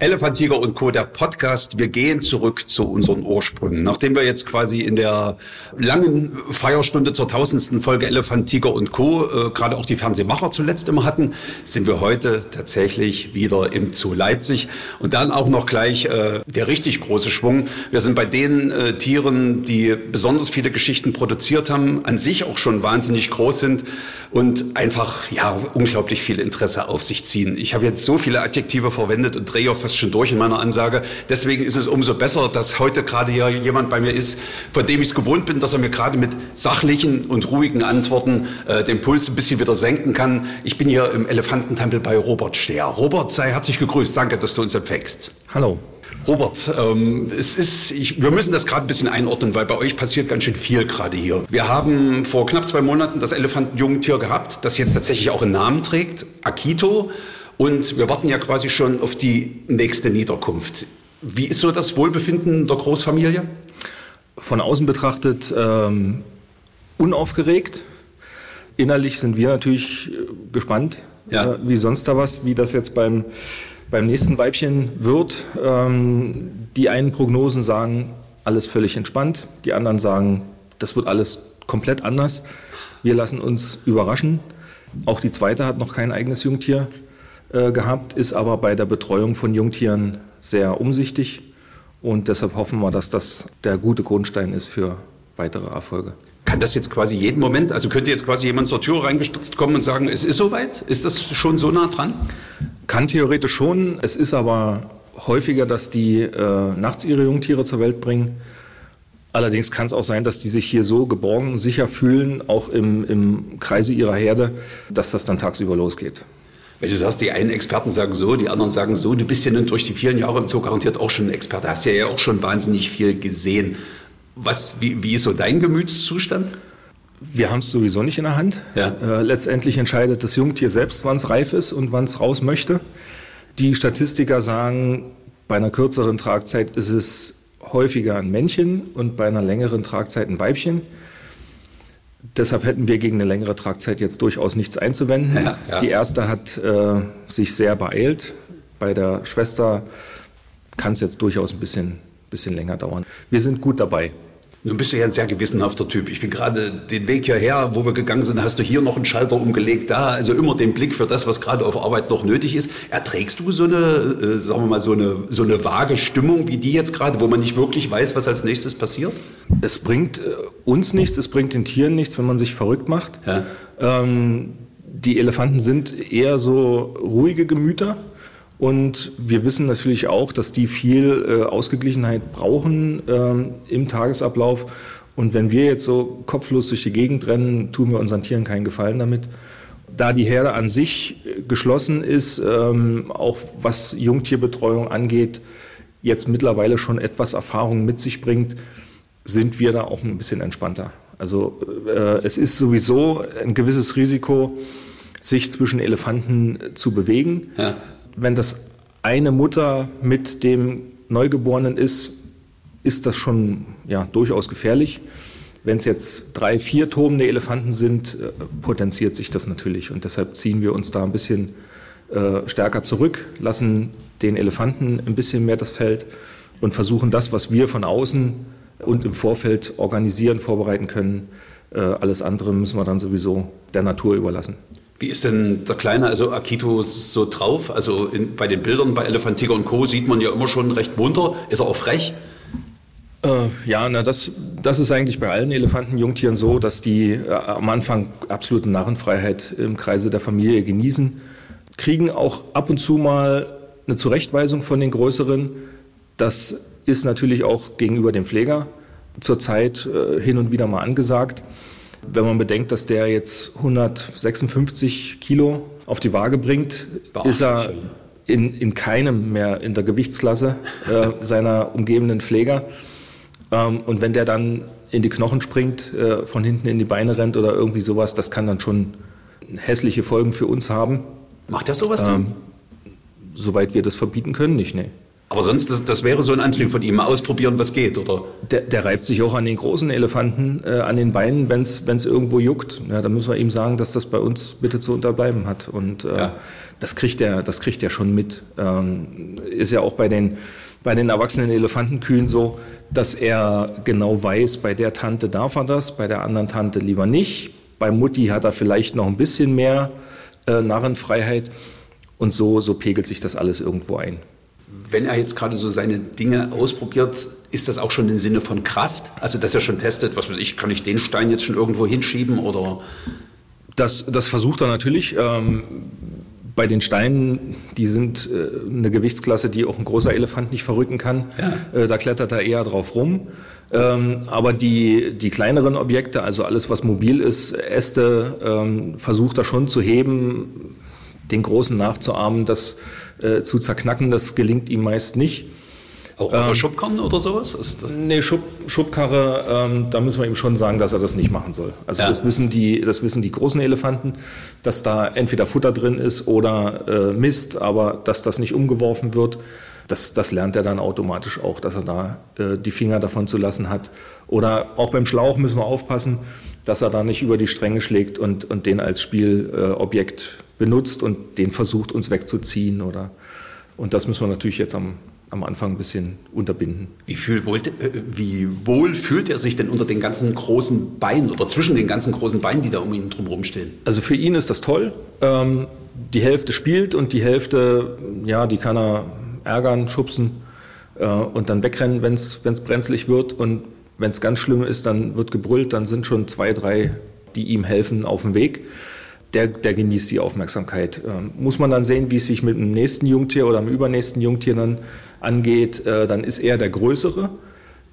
Elefant, Tiger und Co., der Podcast. Wir gehen zurück zu unseren Ursprüngen. Nachdem wir jetzt quasi in der langen Feierstunde zur tausendsten Folge Elefant, Tiger und Co. Äh, gerade auch die Fernsehmacher zuletzt immer hatten, sind wir heute tatsächlich wieder im Zoo Leipzig. Und dann auch noch gleich äh, der richtig große Schwung. Wir sind bei den äh, Tieren, die besonders viele Geschichten produziert haben, an sich auch schon wahnsinnig groß sind und einfach ja unglaublich viel Interesse auf sich ziehen. Ich habe jetzt so viele Adjektive verwendet und drehe auf fast schon durch in meiner Ansage. Deswegen ist es umso besser, dass heute gerade hier jemand bei mir ist, von dem ich es gewohnt bin, dass er mir gerade mit sachlichen und ruhigen Antworten äh, den Puls ein bisschen wieder senken kann. Ich bin hier im Elefantentempel bei Robert Stehr. Robert, sei herzlich gegrüßt. Danke, dass du uns empfängst. Hallo. Robert, ähm, es ist, ich, wir müssen das gerade ein bisschen einordnen, weil bei euch passiert ganz schön viel gerade hier. Wir haben vor knapp zwei Monaten das Elefantenjungtier gehabt, das jetzt tatsächlich auch einen Namen trägt, Akito. Und wir warten ja quasi schon auf die nächste Niederkunft. Wie ist so das Wohlbefinden der Großfamilie? Von außen betrachtet ähm, unaufgeregt. Innerlich sind wir natürlich äh, gespannt, ja. äh, wie sonst da was, wie das jetzt beim, beim nächsten Weibchen wird. Ähm, die einen Prognosen sagen, alles völlig entspannt. Die anderen sagen, das wird alles komplett anders. Wir lassen uns überraschen. Auch die zweite hat noch kein eigenes Jungtier. Äh, gehabt, ist aber bei der Betreuung von Jungtieren sehr umsichtig. Und deshalb hoffen wir, dass das der gute Grundstein ist für weitere Erfolge. Kann das jetzt quasi jeden Moment, also könnte jetzt quasi jemand zur Tür reingestürzt kommen und sagen, es ist soweit? Ist das schon so nah dran? Kann theoretisch schon. Es ist aber häufiger, dass die äh, nachts ihre Jungtiere zur Welt bringen. Allerdings kann es auch sein, dass die sich hier so geborgen, sicher fühlen, auch im, im Kreise ihrer Herde, dass das dann tagsüber losgeht. Weil du sagst, die einen Experten sagen so, die anderen sagen so. Du bist ja nun durch die vielen Jahre im Zoo garantiert auch schon ein Experte. Hast ja, ja auch schon wahnsinnig viel gesehen. Was, wie, wie ist so dein Gemütszustand? Wir haben es sowieso nicht in der Hand. Ja. Äh, letztendlich entscheidet das Jungtier selbst, wann es reif ist und wann es raus möchte. Die Statistiker sagen, bei einer kürzeren Tragzeit ist es häufiger ein Männchen und bei einer längeren Tragzeit ein Weibchen. Deshalb hätten wir gegen eine längere Tragzeit jetzt durchaus nichts einzuwenden. Ja, ja. Die erste hat äh, sich sehr beeilt. Bei der Schwester kann es jetzt durchaus ein bisschen, bisschen länger dauern. Wir sind gut dabei. Nun bist du ja ein sehr gewissenhafter Typ. Ich bin gerade den Weg hierher, wo wir gegangen sind, hast du hier noch einen Schalter umgelegt, da, also immer den Blick für das, was gerade auf Arbeit noch nötig ist. Erträgst du so eine, äh, sagen wir mal, so eine, so eine vage Stimmung wie die jetzt gerade, wo man nicht wirklich weiß, was als nächstes passiert? Es bringt äh, uns nichts, es bringt den Tieren nichts, wenn man sich verrückt macht. Ja. Ähm, die Elefanten sind eher so ruhige Gemüter. Und wir wissen natürlich auch, dass die viel äh, Ausgeglichenheit brauchen ähm, im Tagesablauf. Und wenn wir jetzt so kopflos durch die Gegend rennen, tun wir unseren Tieren keinen Gefallen damit. Da die Herde an sich äh, geschlossen ist, ähm, auch was Jungtierbetreuung angeht, jetzt mittlerweile schon etwas Erfahrung mit sich bringt, sind wir da auch ein bisschen entspannter. Also äh, es ist sowieso ein gewisses Risiko, sich zwischen Elefanten zu bewegen. Ja wenn das eine Mutter mit dem Neugeborenen ist, ist das schon ja, durchaus gefährlich. Wenn es jetzt drei, vier tobende Elefanten sind, äh, potenziert sich das natürlich. Und deshalb ziehen wir uns da ein bisschen äh, stärker zurück, lassen den Elefanten ein bisschen mehr das Feld und versuchen das, was wir von außen und im Vorfeld organisieren, vorbereiten können. Äh, alles andere müssen wir dann sowieso der Natur überlassen. Wie ist denn der Kleine, also Akito, so drauf? Also in, bei den Bildern bei Elefant, Tiger und Co. sieht man ja immer schon recht munter. Ist er auch frech? Äh, ja, na, das, das ist eigentlich bei allen Elefantenjungtieren so, dass die äh, am Anfang absolute Narrenfreiheit im Kreise der Familie genießen, kriegen auch ab und zu mal eine Zurechtweisung von den Größeren. Das ist natürlich auch gegenüber dem Pfleger zurzeit äh, hin und wieder mal angesagt. Wenn man bedenkt, dass der jetzt 156 Kilo auf die Waage bringt, Beachtlich. ist er in, in keinem mehr in der Gewichtsklasse äh, seiner umgebenden Pfleger. Ähm, und wenn der dann in die Knochen springt, äh, von hinten in die Beine rennt oder irgendwie sowas, das kann dann schon hässliche Folgen für uns haben. Macht er sowas ähm, soweit wir das verbieten können, nicht, nee. Aber sonst, das, das wäre so ein Antrieb von ihm, mal ausprobieren, was geht, oder? Der, der reibt sich auch an den großen Elefanten äh, an den Beinen, wenn es irgendwo juckt. Ja, dann müssen wir ihm sagen, dass das bei uns bitte zu unterbleiben hat. Und äh, ja. das kriegt er, das kriegt er schon mit. Ähm, ist ja auch bei den, bei den erwachsenen Elefantenkühen so, dass er genau weiß, bei der Tante darf er das, bei der anderen Tante lieber nicht. Bei Mutti hat er vielleicht noch ein bisschen mehr äh, Narrenfreiheit. Und so, so pegelt sich das alles irgendwo ein wenn er jetzt gerade so seine Dinge ausprobiert, ist das auch schon im Sinne von Kraft? Also, dass er schon testet, was weiß ich, kann ich den Stein jetzt schon irgendwo hinschieben oder? Das, das versucht er natürlich. Ähm, bei den Steinen, die sind äh, eine Gewichtsklasse, die auch ein großer Elefant nicht verrücken kann. Ja. Äh, da klettert er eher drauf rum. Ähm, aber die, die kleineren Objekte, also alles, was mobil ist, Äste, ähm, versucht er schon zu heben, den Großen nachzuahmen. Das äh, zu zerknacken. Das gelingt ihm meist nicht. Auch ähm, Schubkarren oder sowas? Ist das nee, Schub, Schubkarre, ähm, da müssen wir ihm schon sagen, dass er das nicht machen soll. Also ja. das, wissen die, das wissen die großen Elefanten, dass da entweder Futter drin ist oder äh, Mist, aber dass das nicht umgeworfen wird. Das, das lernt er dann automatisch auch, dass er da äh, die Finger davon zu lassen hat. Oder auch beim Schlauch müssen wir aufpassen, dass er da nicht über die Stränge schlägt und, und den als Spielobjekt benutzt und den versucht, uns wegzuziehen. Oder, und das müssen wir natürlich jetzt am, am Anfang ein bisschen unterbinden. Wie, fühl, wohl, äh, wie wohl fühlt er sich denn unter den ganzen großen Beinen oder zwischen den ganzen großen Beinen, die da um ihn drumherum stehen? Also für ihn ist das toll. Ähm, die Hälfte spielt und die Hälfte, ja, die kann er ärgern, schubsen äh, und dann wegrennen, wenn es brenzlig wird. Und wenn es ganz schlimm ist, dann wird gebrüllt, dann sind schon zwei, drei, die ihm helfen, auf dem Weg der, der genießt die Aufmerksamkeit. Ähm, muss man dann sehen, wie es sich mit dem nächsten Jungtier oder dem übernächsten Jungtier dann angeht, äh, dann ist er der Größere.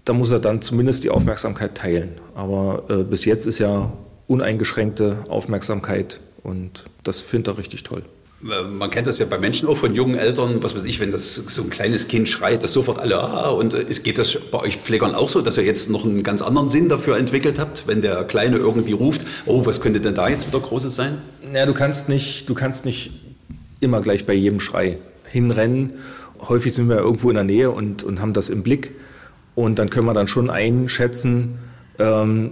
Da muss er dann zumindest die Aufmerksamkeit teilen. Aber äh, bis jetzt ist ja uneingeschränkte Aufmerksamkeit und das findet er richtig toll. Man kennt das ja bei Menschen auch von jungen Eltern, was weiß ich, wenn das so ein kleines Kind schreit, dass sofort alle, ah, und es geht das bei euch Pflegern auch so, dass ihr jetzt noch einen ganz anderen Sinn dafür entwickelt habt, wenn der Kleine irgendwie ruft, oh, was könnte denn da jetzt wieder Großes sein? Ja, du kannst nicht, du kannst nicht immer gleich bei jedem Schrei hinrennen. Häufig sind wir irgendwo in der Nähe und, und haben das im Blick. Und dann können wir dann schon einschätzen, ähm,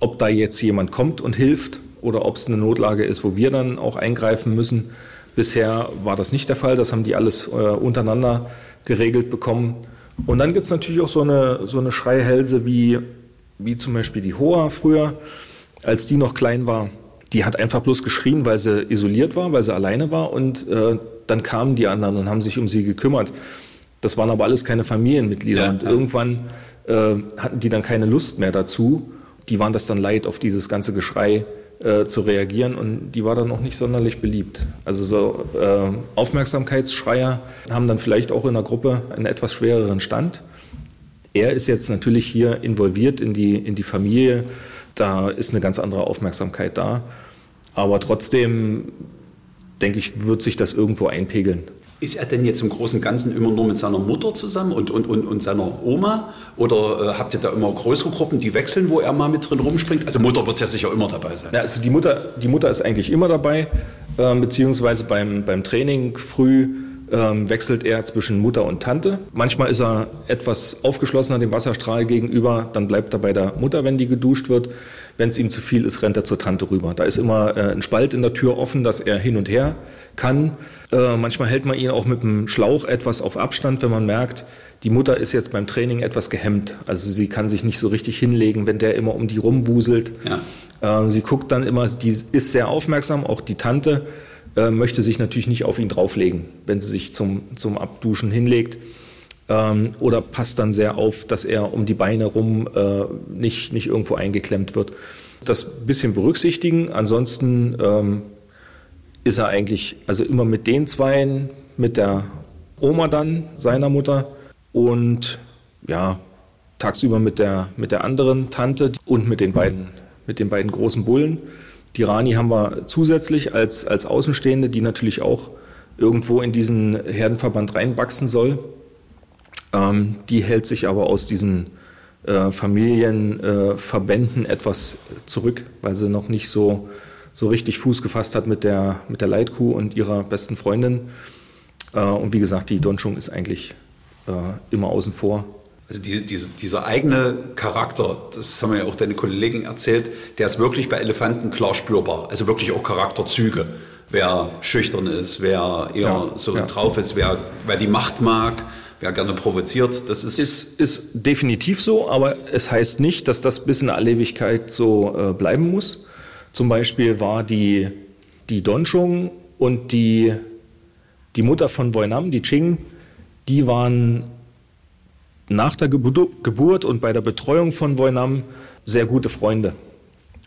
ob da jetzt jemand kommt und hilft oder ob es eine Notlage ist, wo wir dann auch eingreifen müssen. Bisher war das nicht der Fall, das haben die alles äh, untereinander geregelt bekommen. Und dann gibt es natürlich auch so eine, so eine Schreihälse wie, wie zum Beispiel die Hoa früher, als die noch klein war. Die hat einfach bloß geschrien, weil sie isoliert war, weil sie alleine war und äh, dann kamen die anderen und haben sich um sie gekümmert. Das waren aber alles keine Familienmitglieder ja, und irgendwann äh, hatten die dann keine Lust mehr dazu. Die waren das dann leid, auf dieses ganze Geschrei äh, zu reagieren und die war dann auch nicht sonderlich beliebt. Also so äh, Aufmerksamkeitsschreier haben dann vielleicht auch in der Gruppe einen etwas schwereren Stand. Er ist jetzt natürlich hier involviert in die, in die Familie, da ist eine ganz andere Aufmerksamkeit da. Aber trotzdem, denke ich, wird sich das irgendwo einpegeln. Ist er denn jetzt im Großen und Ganzen immer nur mit seiner Mutter zusammen und, und, und, und seiner Oma? Oder äh, habt ihr da immer größere Gruppen, die wechseln, wo er mal mit drin rumspringt? Also Mutter wird ja sicher immer dabei sein. Ja, also die Mutter, die Mutter ist eigentlich immer dabei, äh, beziehungsweise beim, beim Training früh ähm, wechselt er zwischen Mutter und Tante. Manchmal ist er etwas aufgeschlossener dem Wasserstrahl gegenüber, dann bleibt er bei der Mutter, wenn die geduscht wird. Wenn es ihm zu viel ist, rennt er zur Tante rüber. Da ist immer äh, ein Spalt in der Tür offen, dass er hin und her kann. Äh, manchmal hält man ihn auch mit dem Schlauch etwas auf Abstand, wenn man merkt, die Mutter ist jetzt beim Training etwas gehemmt. Also sie kann sich nicht so richtig hinlegen, wenn der immer um die rumwuselt. Ja. Äh, sie guckt dann immer, die ist sehr aufmerksam, auch die Tante äh, möchte sich natürlich nicht auf ihn drauflegen, wenn sie sich zum, zum Abduschen hinlegt. Ähm, oder passt dann sehr auf, dass er um die Beine rum äh, nicht, nicht irgendwo eingeklemmt wird. Das bisschen berücksichtigen. Ansonsten ähm, ist er eigentlich also immer mit den Zweien, mit der Oma dann, seiner Mutter und ja, tagsüber mit der, mit der anderen Tante und mit den beiden, mit den beiden großen Bullen. Die Rani haben wir zusätzlich als, als Außenstehende, die natürlich auch irgendwo in diesen Herdenverband reinwachsen soll. Ähm, die hält sich aber aus diesen äh, Familienverbänden äh, etwas zurück, weil sie noch nicht so, so richtig Fuß gefasst hat mit der, mit der Leitkuh und ihrer besten Freundin. Äh, und wie gesagt, die Donchung ist eigentlich äh, immer außen vor. Also diese, diese, dieser eigene Charakter, das haben ja auch deine Kollegen erzählt, der ist wirklich bei Elefanten klar spürbar. Also wirklich auch Charakterzüge. Wer schüchtern ist, wer eher ja, so ja. drauf ist, wer, wer die Macht mag, wer gerne provoziert. Das ist, ist, ist definitiv so, aber es heißt nicht, dass das bis in alle Ewigkeit so äh, bleiben muss. Zum Beispiel war die, die Donchung und die, die Mutter von Voinam, die Ching, die waren nach der Geburt und bei der Betreuung von Voinam sehr gute Freunde.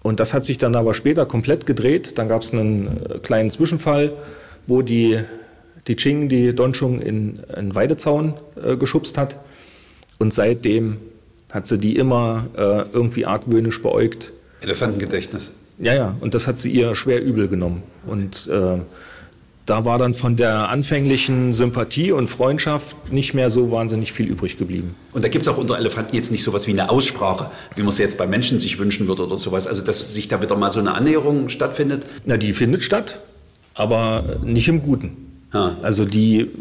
Und das hat sich dann aber später komplett gedreht. Dann gab es einen äh, kleinen Zwischenfall, wo die, die Ching die Donchung in einen Weidezaun äh, geschubst hat. Und seitdem hat sie die immer äh, irgendwie argwöhnisch beäugt. Elefantengedächtnis. Ja, ja, und das hat sie ihr schwer übel genommen. Und äh, da war dann von der anfänglichen Sympathie und Freundschaft nicht mehr so wahnsinnig viel übrig geblieben. Und da gibt es auch unter Elefanten jetzt nicht sowas wie eine Aussprache, wie man es jetzt bei Menschen sich wünschen würde oder sowas. Also dass sich da wieder mal so eine Annäherung stattfindet? Na, die findet statt, aber nicht im Guten. Ha. Also die,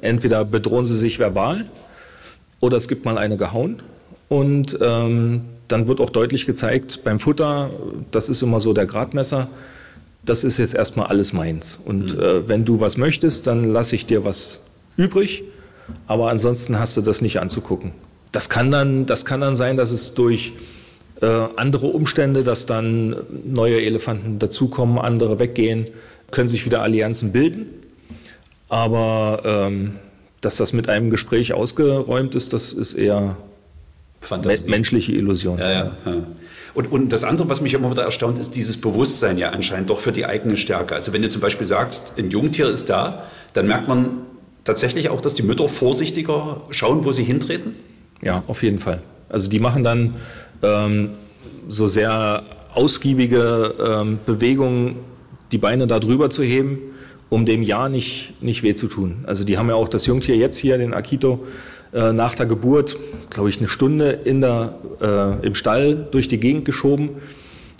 entweder bedrohen sie sich verbal oder es gibt mal eine gehauen. Und ähm, dann wird auch deutlich gezeigt, beim Futter, das ist immer so der Gradmesser, das ist jetzt erstmal alles meins. Und mhm. äh, wenn du was möchtest, dann lasse ich dir was übrig. Aber ansonsten hast du das nicht anzugucken. Das kann dann, das kann dann sein, dass es durch äh, andere Umstände, dass dann neue Elefanten dazukommen, andere weggehen, können sich wieder Allianzen bilden. Aber ähm, dass das mit einem Gespräch ausgeräumt ist, das ist eher Fantasie. menschliche Illusion. Ja, ja, ja. Und, und das andere, was mich immer wieder erstaunt, ist dieses Bewusstsein ja anscheinend doch für die eigene Stärke. Also wenn du zum Beispiel sagst, ein Jungtier ist da, dann merkt man tatsächlich auch, dass die Mütter vorsichtiger schauen, wo sie hintreten? Ja, auf jeden Fall. Also die machen dann ähm, so sehr ausgiebige ähm, Bewegungen, die Beine da drüber zu heben, um dem Ja nicht, nicht weh zu tun. Also die haben ja auch das Jungtier jetzt hier, den Akito, äh, nach der Geburt, glaube ich, eine Stunde in der, äh, im Stall durch die Gegend geschoben,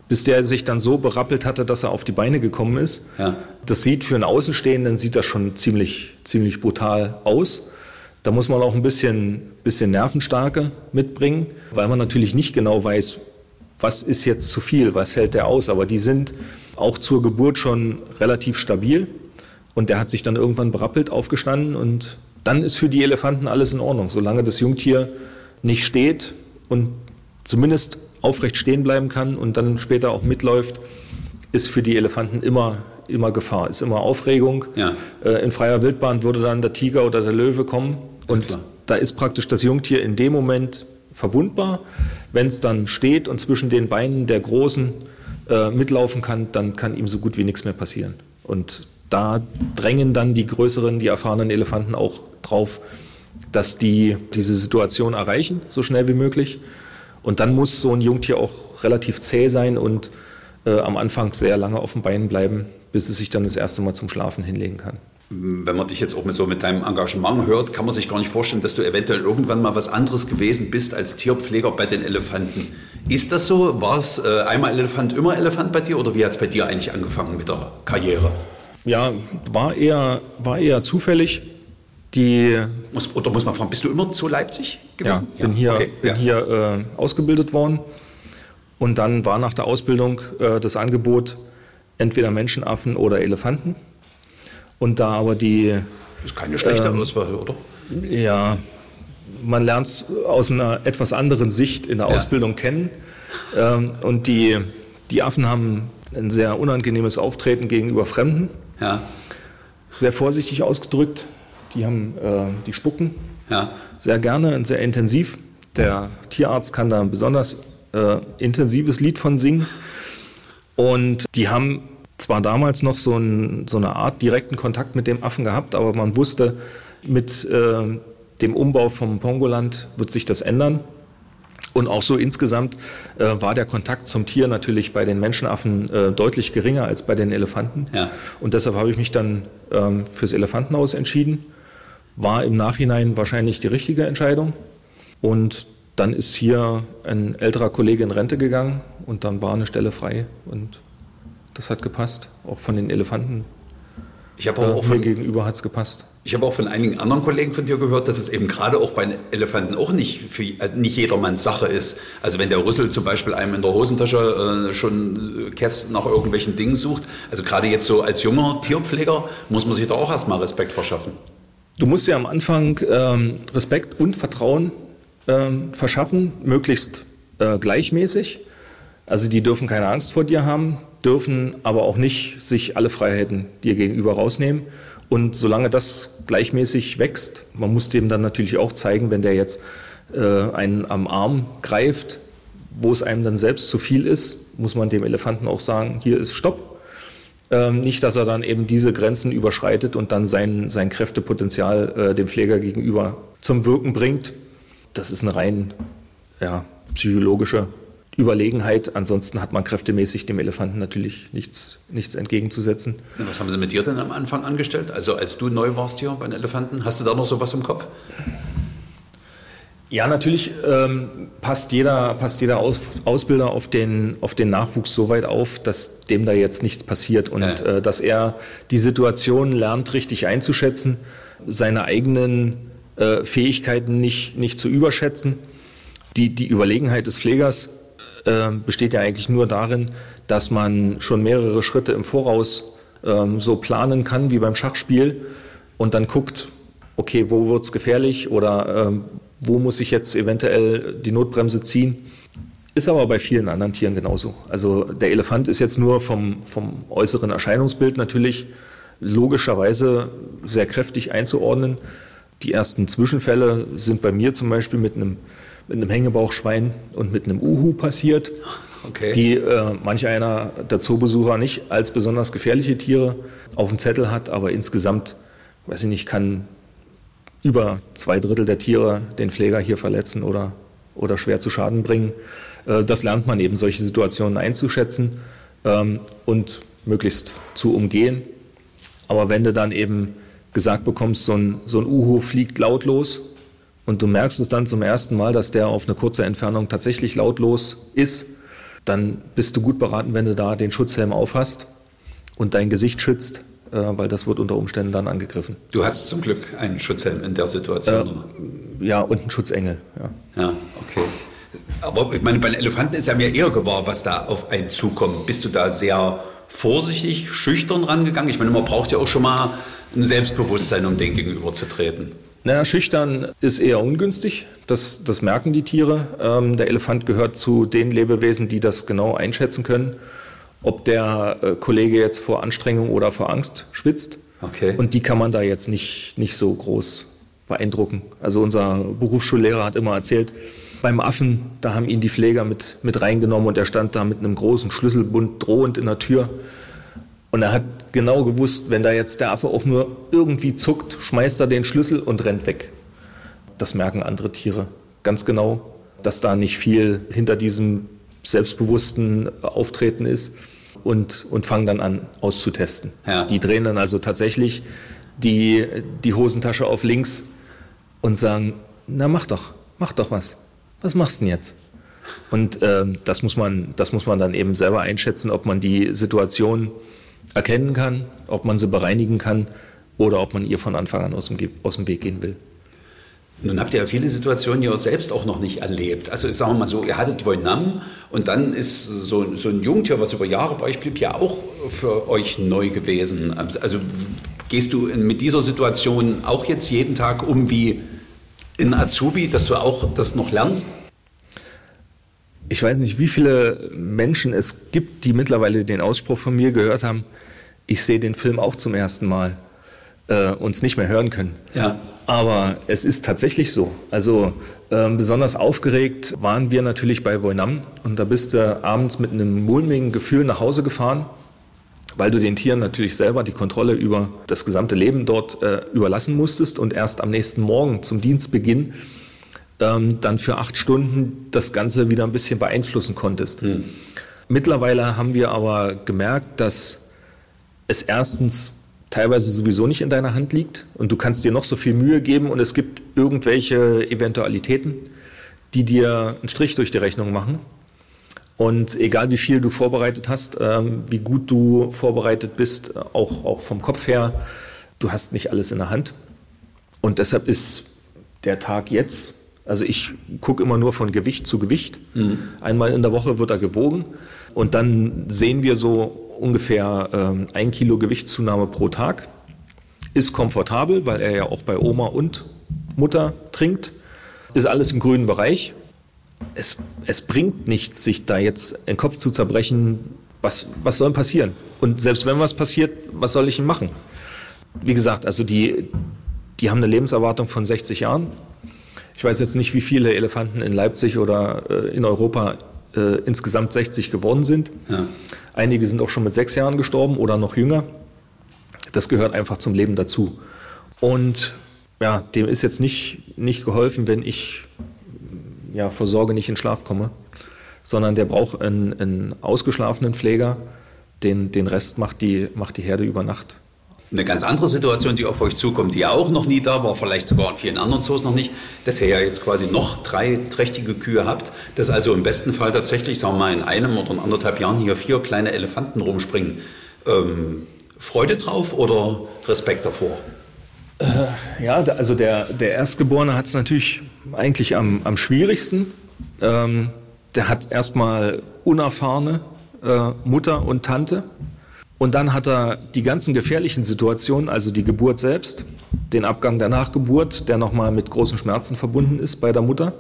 bis der sich dann so berappelt hatte, dass er auf die Beine gekommen ist. Ja. Das sieht für einen Außenstehenden sieht das schon ziemlich, ziemlich brutal aus. Da muss man auch ein bisschen, bisschen Nervenstärke mitbringen, weil man natürlich nicht genau weiß, was ist jetzt zu viel, was hält der aus. Aber die sind auch zur Geburt schon relativ stabil. Und der hat sich dann irgendwann berappelt aufgestanden und dann ist für die Elefanten alles in Ordnung. Solange das Jungtier nicht steht und zumindest aufrecht stehen bleiben kann und dann später auch mitläuft, ist für die Elefanten immer, immer Gefahr, ist immer Aufregung. Ja. Äh, in freier Wildbahn würde dann der Tiger oder der Löwe kommen und da ist praktisch das Jungtier in dem Moment verwundbar. Wenn es dann steht und zwischen den Beinen der Großen äh, mitlaufen kann, dann kann ihm so gut wie nichts mehr passieren. Und da drängen dann die größeren, die erfahrenen Elefanten auch drauf, dass die diese Situation erreichen, so schnell wie möglich. Und dann muss so ein Jungtier auch relativ zäh sein und äh, am Anfang sehr lange auf den Beinen bleiben, bis es sich dann das erste Mal zum Schlafen hinlegen kann. Wenn man dich jetzt auch mit so mit deinem Engagement hört, kann man sich gar nicht vorstellen, dass du eventuell irgendwann mal was anderes gewesen bist als Tierpfleger bei den Elefanten. Ist das so? War es äh, einmal Elefant, immer Elefant bei dir oder wie hat es bei dir eigentlich angefangen mit der Karriere? Ja, war eher, war eher zufällig. Die, muss, oder muss man fragen, bist du immer zu Leipzig gewesen? Ja, bin hier, okay. bin ja. hier äh, ausgebildet worden. Und dann war nach der Ausbildung äh, das Angebot entweder Menschenaffen oder Elefanten. Und da aber die. Das ist keine schlechte ähm, Auswahl, oder? Ja, man lernt es aus einer etwas anderen Sicht in der ja. Ausbildung kennen. Ähm, und die, die Affen haben ein sehr unangenehmes Auftreten gegenüber Fremden. Ja. Sehr vorsichtig ausgedrückt. Die haben, äh, die spucken ja. sehr gerne und sehr intensiv. Der Tierarzt kann da ein besonders äh, intensives Lied von singen. Und die haben zwar damals noch so, ein, so, eine Art direkten Kontakt mit dem Affen gehabt, aber man wusste, mit äh, dem Umbau vom Pongoland wird sich das ändern. Und auch so insgesamt äh, war der Kontakt zum Tier natürlich bei den Menschenaffen äh, deutlich geringer als bei den Elefanten. Ja. Und deshalb habe ich mich dann ähm, fürs Elefantenhaus entschieden. War im Nachhinein wahrscheinlich die richtige Entscheidung. Und dann ist hier ein älterer Kollege in Rente gegangen und dann war eine Stelle frei und das hat gepasst, auch von den Elefanten Ich habe auch, äh, von, mir gegenüber hat es gepasst. Ich habe auch von einigen anderen Kollegen von dir gehört, dass es eben gerade auch bei Elefanten auch nicht, für, äh, nicht jedermanns Sache ist. Also wenn der Rüssel zum Beispiel einem in der Hosentasche äh, schon Käst nach irgendwelchen Dingen sucht, also gerade jetzt so als junger Tierpfleger muss man sich da auch erstmal Respekt verschaffen. Du musst ja am Anfang ähm, Respekt und Vertrauen ähm, verschaffen, möglichst äh, gleichmäßig. Also die dürfen keine Angst vor dir haben, dürfen aber auch nicht sich alle Freiheiten dir gegenüber rausnehmen. Und solange das gleichmäßig wächst, man muss dem dann natürlich auch zeigen, wenn der jetzt äh, einen am Arm greift, wo es einem dann selbst zu viel ist, muss man dem Elefanten auch sagen, hier ist Stopp. Ähm, nicht, dass er dann eben diese Grenzen überschreitet und dann sein, sein Kräftepotenzial äh, dem Pfleger gegenüber zum Wirken bringt. Das ist eine rein ja, psychologische Überlegenheit. Ansonsten hat man kräftemäßig dem Elefanten natürlich nichts, nichts entgegenzusetzen. Was haben Sie mit dir denn am Anfang angestellt? Also als du neu warst hier bei den Elefanten, hast du da noch so was im Kopf? Ja, natürlich ähm, passt jeder, passt jeder Aus, Ausbilder auf den, auf den Nachwuchs so weit auf, dass dem da jetzt nichts passiert und ja. äh, dass er die Situation lernt, richtig einzuschätzen, seine eigenen äh, Fähigkeiten nicht, nicht zu überschätzen. Die, die Überlegenheit des Pflegers äh, besteht ja eigentlich nur darin, dass man schon mehrere Schritte im Voraus ähm, so planen kann wie beim Schachspiel und dann guckt, okay, wo wird's gefährlich oder ähm, wo muss ich jetzt eventuell die Notbremse ziehen. Ist aber bei vielen anderen Tieren genauso. Also der Elefant ist jetzt nur vom, vom äußeren Erscheinungsbild natürlich logischerweise sehr kräftig einzuordnen. Die ersten Zwischenfälle sind bei mir zum Beispiel mit einem mit einem Hängebauchschwein und mit einem Uhu passiert, okay. die äh, manch einer der Zoobesucher nicht als besonders gefährliche Tiere auf dem Zettel hat, aber insgesamt, weiß ich nicht, kann über zwei Drittel der Tiere den Pfleger hier verletzen oder, oder schwer zu Schaden bringen. Äh, das lernt man eben, solche Situationen einzuschätzen ähm, und möglichst zu umgehen. Aber wenn du dann eben gesagt bekommst, so ein, so ein Uhu fliegt lautlos, und du merkst es dann zum ersten Mal, dass der auf eine kurze Entfernung tatsächlich lautlos ist, dann bist du gut beraten, wenn du da den Schutzhelm aufhast und dein Gesicht schützt, äh, weil das wird unter Umständen dann angegriffen. Du hast zum Glück einen Schutzhelm in der Situation. Äh, ja, und einen Schutzengel. Ja, ja okay. Aber ich meine, bei den Elefanten ist ja mir eher gewahr, was da auf einen zukommt. Bist du da sehr vorsichtig, schüchtern rangegangen? Ich meine, man braucht ja auch schon mal ein Selbstbewusstsein, um dem gegenüberzutreten. Naja, schüchtern ist eher ungünstig. Das, das merken die Tiere. Ähm, der Elefant gehört zu den Lebewesen, die das genau einschätzen können, ob der äh, Kollege jetzt vor Anstrengung oder vor Angst schwitzt. Okay. Und die kann man da jetzt nicht, nicht so groß beeindrucken. Also unser Berufsschullehrer hat immer erzählt, beim Affen, da haben ihn die Pfleger mit, mit reingenommen und er stand da mit einem großen Schlüsselbund drohend in der Tür. Und er hat genau gewusst, wenn da jetzt der Affe auch nur irgendwie zuckt, schmeißt er den Schlüssel und rennt weg. Das merken andere Tiere ganz genau, dass da nicht viel hinter diesem selbstbewussten Auftreten ist und, und fangen dann an auszutesten. Ja. Die drehen dann also tatsächlich die, die Hosentasche auf links und sagen, na mach doch, mach doch was. Was machst du denn jetzt? Und äh, das, muss man, das muss man dann eben selber einschätzen, ob man die Situation erkennen kann, ob man sie bereinigen kann oder ob man ihr von Anfang an aus dem, aus dem Weg gehen will. Nun habt ihr ja viele Situationen ja selbst auch noch nicht erlebt. Also sagen wir mal so, ihr hattet Vietnam und dann ist so, so ein Jungtier, was über Jahre bei euch blieb, ja auch für euch neu gewesen. Also gehst du mit dieser Situation auch jetzt jeden Tag um wie in Azubi, dass du auch das noch lernst? Ich weiß nicht, wie viele Menschen es gibt, die mittlerweile den Ausspruch von mir gehört haben, ich sehe den Film auch zum ersten Mal, äh, uns nicht mehr hören können. Ja. Aber es ist tatsächlich so. Also äh, besonders aufgeregt waren wir natürlich bei Voinam und da bist du abends mit einem mulmigen Gefühl nach Hause gefahren, weil du den Tieren natürlich selber die Kontrolle über das gesamte Leben dort äh, überlassen musstest und erst am nächsten Morgen zum Dienstbeginn ähm, dann für acht Stunden das Ganze wieder ein bisschen beeinflussen konntest. Mhm. Mittlerweile haben wir aber gemerkt, dass es erstens teilweise sowieso nicht in deiner Hand liegt und du kannst dir noch so viel Mühe geben und es gibt irgendwelche Eventualitäten, die dir einen Strich durch die Rechnung machen. Und egal wie viel du vorbereitet hast, ähm, wie gut du vorbereitet bist, auch, auch vom Kopf her, du hast nicht alles in der Hand. Und deshalb ist der Tag jetzt, also ich gucke immer nur von Gewicht zu Gewicht. Mhm. Einmal in der Woche wird er gewogen und dann sehen wir so ungefähr ähm, ein Kilo Gewichtszunahme pro Tag. Ist komfortabel, weil er ja auch bei Oma und Mutter trinkt. Ist alles im grünen Bereich. Es, es bringt nichts, sich da jetzt den Kopf zu zerbrechen. Was, was soll passieren? Und selbst wenn was passiert, was soll ich denn machen? Wie gesagt, also die, die haben eine Lebenserwartung von 60 Jahren. Ich weiß jetzt nicht, wie viele Elefanten in Leipzig oder äh, in Europa äh, insgesamt 60 geworden sind. Ja. Einige sind auch schon mit sechs Jahren gestorben oder noch jünger. Das gehört einfach zum Leben dazu. Und ja, dem ist jetzt nicht, nicht geholfen, wenn ich ja, vor Sorge nicht in Schlaf komme, sondern der braucht einen, einen ausgeschlafenen Pfleger. Den, den Rest macht die, macht die Herde über Nacht. Eine ganz andere Situation, die auf euch zukommt, die ja auch noch nie da war, vielleicht sogar in vielen anderen Zoos noch nicht, dass ihr ja jetzt quasi noch drei trächtige Kühe habt, dass also im besten Fall tatsächlich, sagen wir mal, in einem oder in anderthalb Jahren hier vier kleine Elefanten rumspringen. Ähm, Freude drauf oder Respekt davor? Äh, ja, also der, der Erstgeborene hat es natürlich eigentlich am, am schwierigsten. Ähm, der hat erstmal unerfahrene äh, Mutter und Tante und dann hat er die ganzen gefährlichen Situationen, also die Geburt selbst, den Abgang der Nachgeburt, der nochmal mit großen Schmerzen verbunden ist bei der Mutter.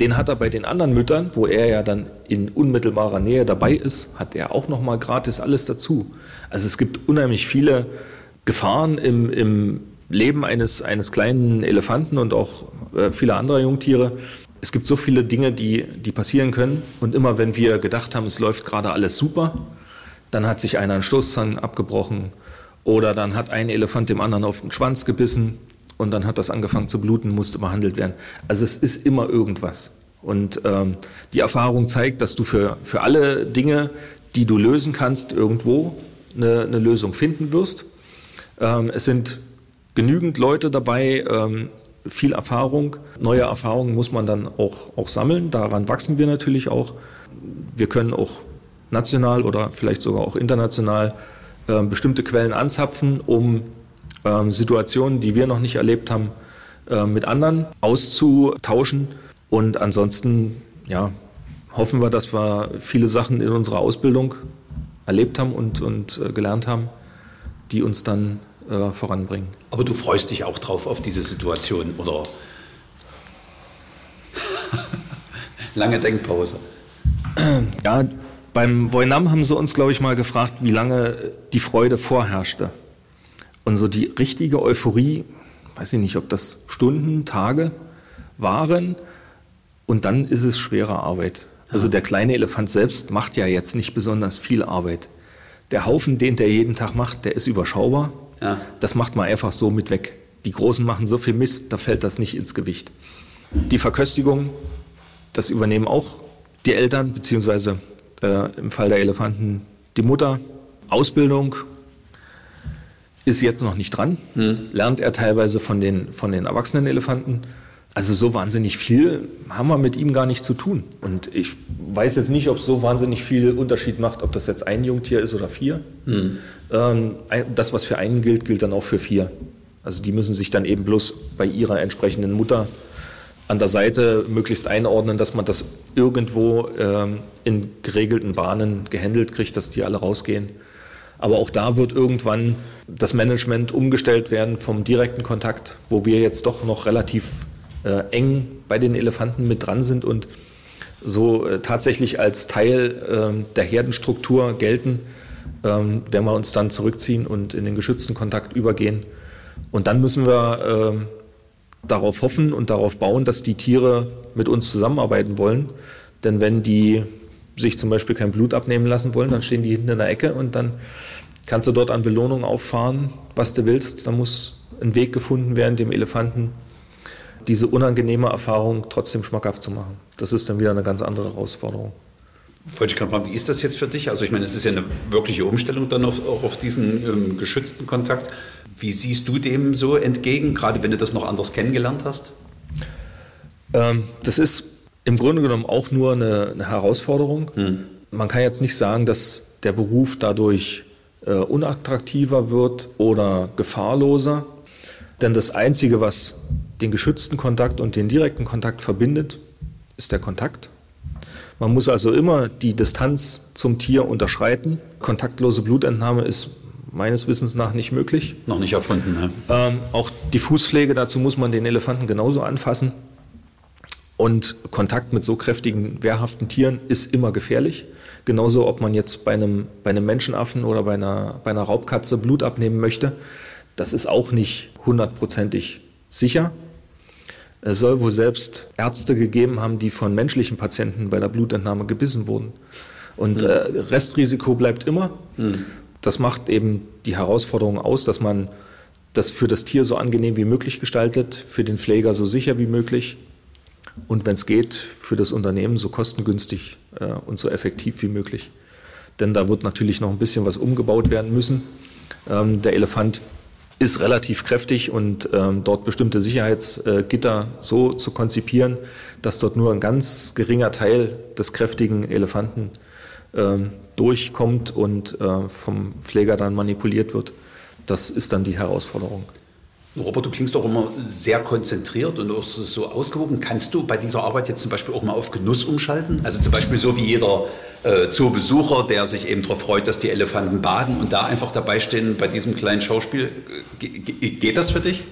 Den hat er bei den anderen Müttern, wo er ja dann in unmittelbarer Nähe dabei ist, hat er auch nochmal gratis alles dazu. Also es gibt unheimlich viele Gefahren im, im Leben eines, eines kleinen Elefanten und auch äh, vieler anderer Jungtiere. Es gibt so viele Dinge, die, die passieren können. Und immer wenn wir gedacht haben, es läuft gerade alles super, dann hat sich einer einen Stoßzahn abgebrochen oder dann hat ein Elefant dem anderen auf den Schwanz gebissen und dann hat das angefangen zu bluten, musste behandelt werden. Also es ist immer irgendwas. Und ähm, die Erfahrung zeigt, dass du für, für alle Dinge, die du lösen kannst, irgendwo eine, eine Lösung finden wirst. Ähm, es sind genügend Leute dabei, ähm, viel Erfahrung. Neue Erfahrungen muss man dann auch, auch sammeln. Daran wachsen wir natürlich auch. Wir können auch national oder vielleicht sogar auch international äh, bestimmte Quellen anzapfen, um äh, Situationen, die wir noch nicht erlebt haben, äh, mit anderen auszutauschen. Und ansonsten ja, hoffen wir, dass wir viele Sachen in unserer Ausbildung erlebt haben und, und äh, gelernt haben, die uns dann äh, voranbringen. Aber du freust dich auch drauf auf diese Situation oder lange Denkpause? Ja, beim Voinam haben sie uns, glaube ich, mal gefragt, wie lange die Freude vorherrschte. Und so die richtige Euphorie, weiß ich nicht, ob das Stunden, Tage waren. Und dann ist es schwere Arbeit. Also der kleine Elefant selbst macht ja jetzt nicht besonders viel Arbeit. Der Haufen, den der jeden Tag macht, der ist überschaubar. Ja. Das macht man einfach so mit weg. Die Großen machen so viel Mist, da fällt das nicht ins Gewicht. Die Verköstigung, das übernehmen auch die Eltern, beziehungsweise äh, im Fall der Elefanten die Mutter. Ausbildung ist jetzt noch nicht dran, hm. lernt er teilweise von den, von den erwachsenen Elefanten. Also so wahnsinnig viel haben wir mit ihm gar nicht zu tun. Und ich weiß jetzt nicht, ob es so wahnsinnig viel Unterschied macht, ob das jetzt ein Jungtier ist oder vier. Hm. Ähm, das, was für einen gilt, gilt dann auch für vier. Also die müssen sich dann eben bloß bei ihrer entsprechenden Mutter an der Seite möglichst einordnen, dass man das irgendwo ähm, in geregelten Bahnen gehandelt kriegt, dass die alle rausgehen. Aber auch da wird irgendwann das Management umgestellt werden vom direkten Kontakt, wo wir jetzt doch noch relativ äh, eng bei den Elefanten mit dran sind und so äh, tatsächlich als Teil äh, der Herdenstruktur gelten, ähm, werden wir uns dann zurückziehen und in den geschützten Kontakt übergehen. Und dann müssen wir ähm, darauf hoffen und darauf bauen, dass die Tiere mit uns zusammenarbeiten wollen. Denn wenn die sich zum Beispiel kein Blut abnehmen lassen wollen, dann stehen die hinten in der Ecke und dann kannst du dort an Belohnung auffahren, was du willst. Da muss ein Weg gefunden werden, dem Elefanten diese unangenehme Erfahrung trotzdem schmackhaft zu machen. Das ist dann wieder eine ganz andere Herausforderung. Wollte ich gerade fragen, wie ist das jetzt für dich? Also ich meine, es ist ja eine wirkliche Umstellung dann auf, auch auf diesen ähm, geschützten Kontakt. Wie siehst du dem so entgegen, gerade wenn du das noch anders kennengelernt hast? Ähm, das ist Im Grunde genommen auch nur eine, eine Herausforderung. Hm. Man kann jetzt nicht sagen, dass der Beruf dadurch äh, unattraktiver wird oder gefahrloser. Denn das Einzige, was den geschützten Kontakt und den direkten Kontakt verbindet, ist der Kontakt. Man muss also immer die Distanz zum Tier unterschreiten. Kontaktlose Blutentnahme ist meines Wissens nach nicht möglich. Noch nicht erfunden. Ne? Ähm, auch die Fußpflege, dazu muss man den Elefanten genauso anfassen. Und Kontakt mit so kräftigen, wehrhaften Tieren ist immer gefährlich. Genauso, ob man jetzt bei einem, bei einem Menschenaffen oder bei einer, bei einer Raubkatze Blut abnehmen möchte. Das ist auch nicht hundertprozentig sicher. Es soll wohl selbst Ärzte gegeben haben, die von menschlichen Patienten bei der Blutentnahme gebissen wurden. Und mhm. äh, Restrisiko bleibt immer. Mhm. Das macht eben die Herausforderung aus, dass man das für das Tier so angenehm wie möglich gestaltet, für den Pfleger so sicher wie möglich und wenn es geht, für das Unternehmen so kostengünstig äh, und so effektiv wie möglich. Denn da wird natürlich noch ein bisschen was umgebaut werden müssen. Ähm, der Elefant ist relativ kräftig und ähm, dort bestimmte Sicherheitsgitter so zu konzipieren, dass dort nur ein ganz geringer Teil des kräftigen Elefanten ähm, durchkommt und äh, vom Pfleger dann manipuliert wird. Das ist dann die Herausforderung. Robert, du klingst doch immer sehr konzentriert und auch so ausgewogen. Kannst du bei dieser Arbeit jetzt zum Beispiel auch mal auf Genuss umschalten? Also zum Beispiel so wie jeder äh, Zoobesucher, der sich eben darauf freut, dass die Elefanten baden und da einfach dabei stehen bei diesem kleinen Schauspiel. Ge geht das für dich?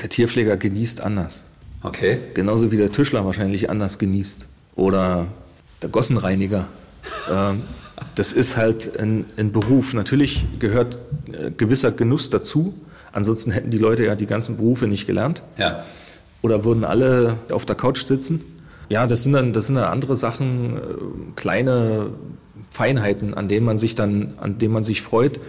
Der Tierpfleger genießt anders. Okay. Genauso wie der Tischler wahrscheinlich anders genießt. Oder der Gossenreiniger. ähm, das ist halt ein, ein Beruf. Natürlich gehört äh, gewisser Genuss dazu. Ansonsten hätten die Leute ja die ganzen Berufe nicht gelernt. Ja. Oder würden alle auf der Couch sitzen. Ja, das sind dann, das sind dann andere Sachen, äh, kleine Feinheiten, an denen man sich dann, an denen man sich freut.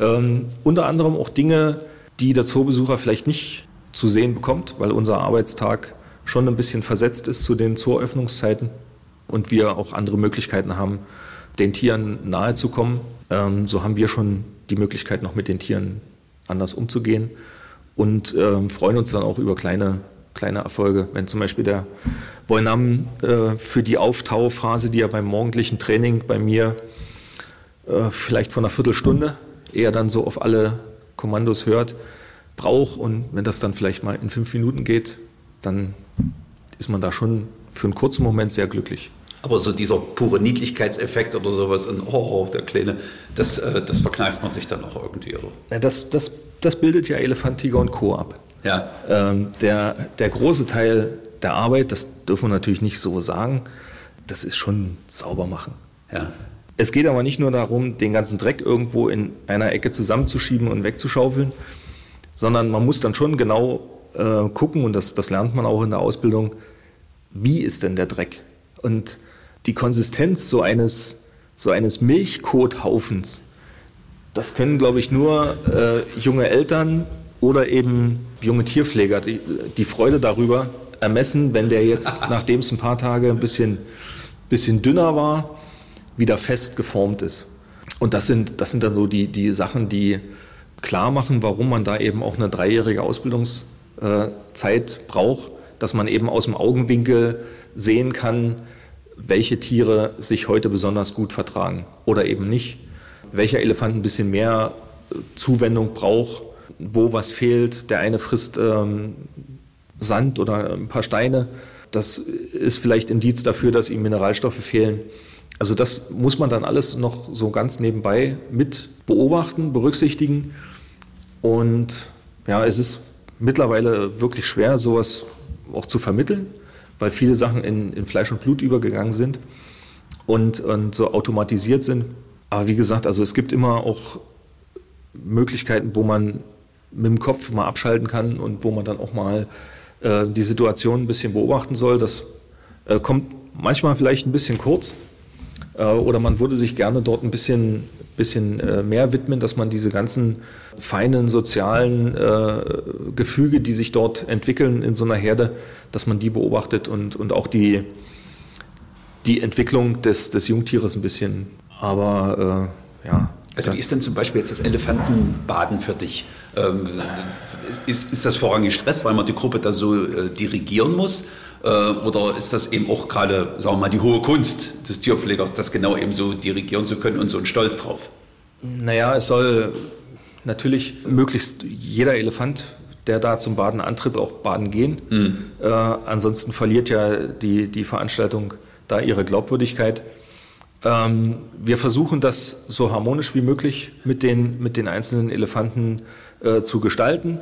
Ähm, unter anderem auch Dinge, die der Zoobesucher vielleicht nicht zu sehen bekommt, weil unser Arbeitstag schon ein bisschen versetzt ist zu den Zooöffnungszeiten und wir auch andere Möglichkeiten haben, den Tieren nahe zu kommen. Ähm, so haben wir schon die Möglichkeit, noch mit den Tieren anders umzugehen und äh, freuen uns dann auch über kleine, kleine Erfolge. Wenn zum Beispiel der Woinam äh, für die Auftauphase, die er beim morgendlichen Training bei mir äh, vielleicht von einer Viertelstunde eher dann so auf alle Kommandos hört, braucht und wenn das dann vielleicht mal in fünf Minuten geht, dann ist man da schon für einen kurzen Moment sehr glücklich. Aber so dieser pure Niedlichkeitseffekt oder sowas und oh, der Kleine, das, äh, das verkneift man sich dann auch irgendwie, oder? Ja, das, das, das bildet ja Elefant, Tiger und Co. ab. Ja. Ähm, der, der große Teil der Arbeit, das dürfen wir natürlich nicht so sagen, das ist schon sauber machen. Ja. Es geht aber nicht nur darum, den ganzen Dreck irgendwo in einer Ecke zusammenzuschieben und wegzuschaufeln, sondern man muss dann schon genau äh, gucken, und das, das lernt man auch in der Ausbildung, wie ist denn der Dreck? Und die Konsistenz so eines, so eines Milchkothaufens, das können, glaube ich, nur äh, junge Eltern oder eben junge Tierpfleger die, die Freude darüber ermessen, wenn der jetzt, nachdem es ein paar Tage ein bisschen, bisschen dünner war, wieder fest geformt ist. Und das sind, das sind dann so die, die Sachen, die klar machen, warum man da eben auch eine dreijährige Ausbildungszeit äh, braucht, dass man eben aus dem Augenwinkel sehen kann, welche Tiere sich heute besonders gut vertragen oder eben nicht, welcher Elefant ein bisschen mehr äh, Zuwendung braucht, wo was fehlt. Der eine frisst ähm, Sand oder ein paar Steine. Das ist vielleicht Indiz dafür, dass ihm Mineralstoffe fehlen. Also das muss man dann alles noch so ganz nebenbei mit beobachten, berücksichtigen. Und ja, es ist mittlerweile wirklich schwer, sowas auch zu vermitteln weil viele Sachen in, in Fleisch und Blut übergegangen sind und, und so automatisiert sind. Aber wie gesagt, also es gibt immer auch Möglichkeiten, wo man mit dem Kopf mal abschalten kann und wo man dann auch mal äh, die Situation ein bisschen beobachten soll. Das äh, kommt manchmal vielleicht ein bisschen kurz äh, oder man würde sich gerne dort ein bisschen, bisschen äh, mehr widmen, dass man diese ganzen feinen sozialen äh, Gefüge, die sich dort entwickeln in so einer Herde, dass man die beobachtet und, und auch die, die Entwicklung des, des Jungtieres ein bisschen. Aber äh, ja. Also wie ist denn zum Beispiel jetzt das Elefantenbaden für dich? Ähm, ist, ist das vorrangig Stress, weil man die Gruppe da so äh, dirigieren muss? Äh, oder ist das eben auch gerade, sagen wir mal, die hohe Kunst des Tierpflegers, das genau eben so dirigieren zu können und so ein Stolz drauf? Naja, es soll natürlich möglichst jeder Elefant, der da zum Baden antritt, auch baden gehen. Mhm. Äh, ansonsten verliert ja die, die Veranstaltung da ihre Glaubwürdigkeit. Ähm, wir versuchen das so harmonisch wie möglich mit den, mit den einzelnen Elefanten äh, zu gestalten.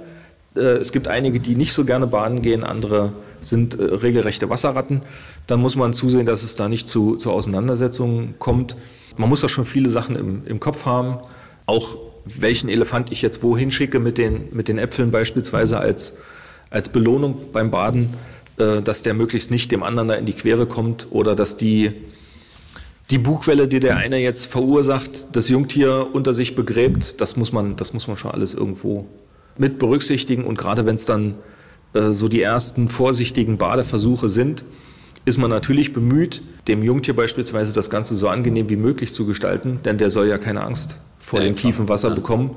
Äh, es gibt einige, die nicht so gerne baden gehen, andere sind äh, regelrechte Wasserratten. Dann muss man zusehen, dass es da nicht zu, zu Auseinandersetzungen kommt. Man muss da schon viele Sachen im, im Kopf haben. Auch welchen Elefant ich jetzt wohin schicke mit den, mit den Äpfeln beispielsweise als, als Belohnung beim Baden, äh, dass der möglichst nicht dem anderen da in die Quere kommt oder dass die, die Bugwelle, die der eine jetzt verursacht, das Jungtier unter sich begräbt, das muss man, das muss man schon alles irgendwo mit berücksichtigen. Und gerade wenn es dann äh, so die ersten vorsichtigen Badeversuche sind, ist man natürlich bemüht, dem Jungtier beispielsweise das Ganze so angenehm wie möglich zu gestalten, denn der soll ja keine Angst vor ja, dem klar. tiefen Wasser ja. bekommen.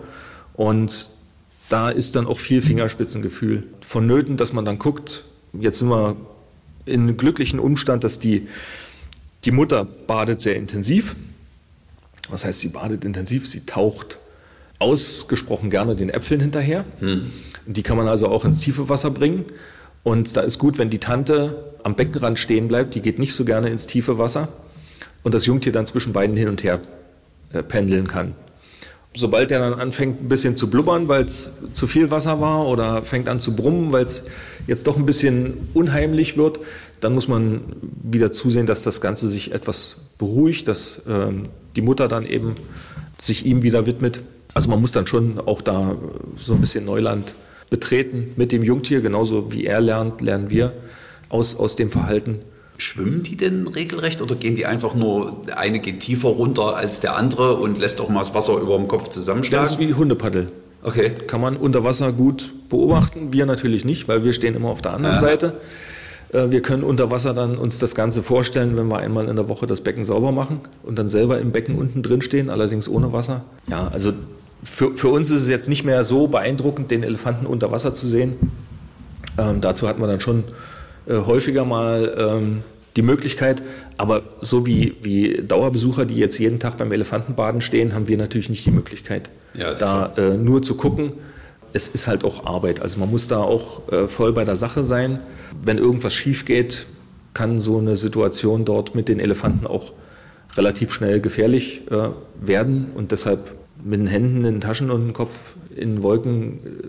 Und da ist dann auch viel Fingerspitzengefühl vonnöten, dass man dann guckt, jetzt sind wir in einem glücklichen Umstand, dass die, die Mutter badet sehr intensiv. Was heißt, sie badet intensiv? Sie taucht ausgesprochen gerne den Äpfeln hinterher. Hm. Die kann man also auch ins tiefe Wasser bringen. Und da ist gut, wenn die Tante am Beckenrand stehen bleibt, die geht nicht so gerne ins tiefe Wasser und das Jungtier dann zwischen beiden hin und her äh, pendeln kann. Sobald er dann anfängt, ein bisschen zu blubbern, weil es zu viel Wasser war oder fängt an zu brummen, weil es jetzt doch ein bisschen unheimlich wird, dann muss man wieder zusehen, dass das Ganze sich etwas beruhigt, dass ähm, die Mutter dann eben sich ihm wieder widmet. Also man muss dann schon auch da so ein bisschen Neuland betreten mit dem Jungtier, genauso wie er lernt, lernen wir aus, aus dem Verhalten. Schwimmen die denn regelrecht oder gehen die einfach nur, der eine geht tiefer runter als der andere und lässt auch mal das Wasser über dem Kopf zusammenschlagen? Das ist wie Hundepaddel. Okay. Kann man unter Wasser gut beobachten, wir natürlich nicht, weil wir stehen immer auf der anderen ja. Seite. Äh, wir können unter Wasser dann uns das Ganze vorstellen, wenn wir einmal in der Woche das Becken sauber machen und dann selber im Becken unten drin stehen, allerdings ohne Wasser. Ja, also für, für uns ist es jetzt nicht mehr so beeindruckend, den Elefanten unter Wasser zu sehen. Ähm, dazu hat man dann schon äh, häufiger mal ähm, die Möglichkeit. Aber so wie, wie Dauerbesucher, die jetzt jeden Tag beim Elefantenbaden stehen, haben wir natürlich nicht die Möglichkeit, ja, da äh, nur zu gucken. Es ist halt auch Arbeit. Also man muss da auch äh, voll bei der Sache sein. Wenn irgendwas schief geht, kann so eine Situation dort mit den Elefanten auch relativ schnell gefährlich äh, werden. Und deshalb mit den Händen in den Taschen und dem Kopf in Wolken äh,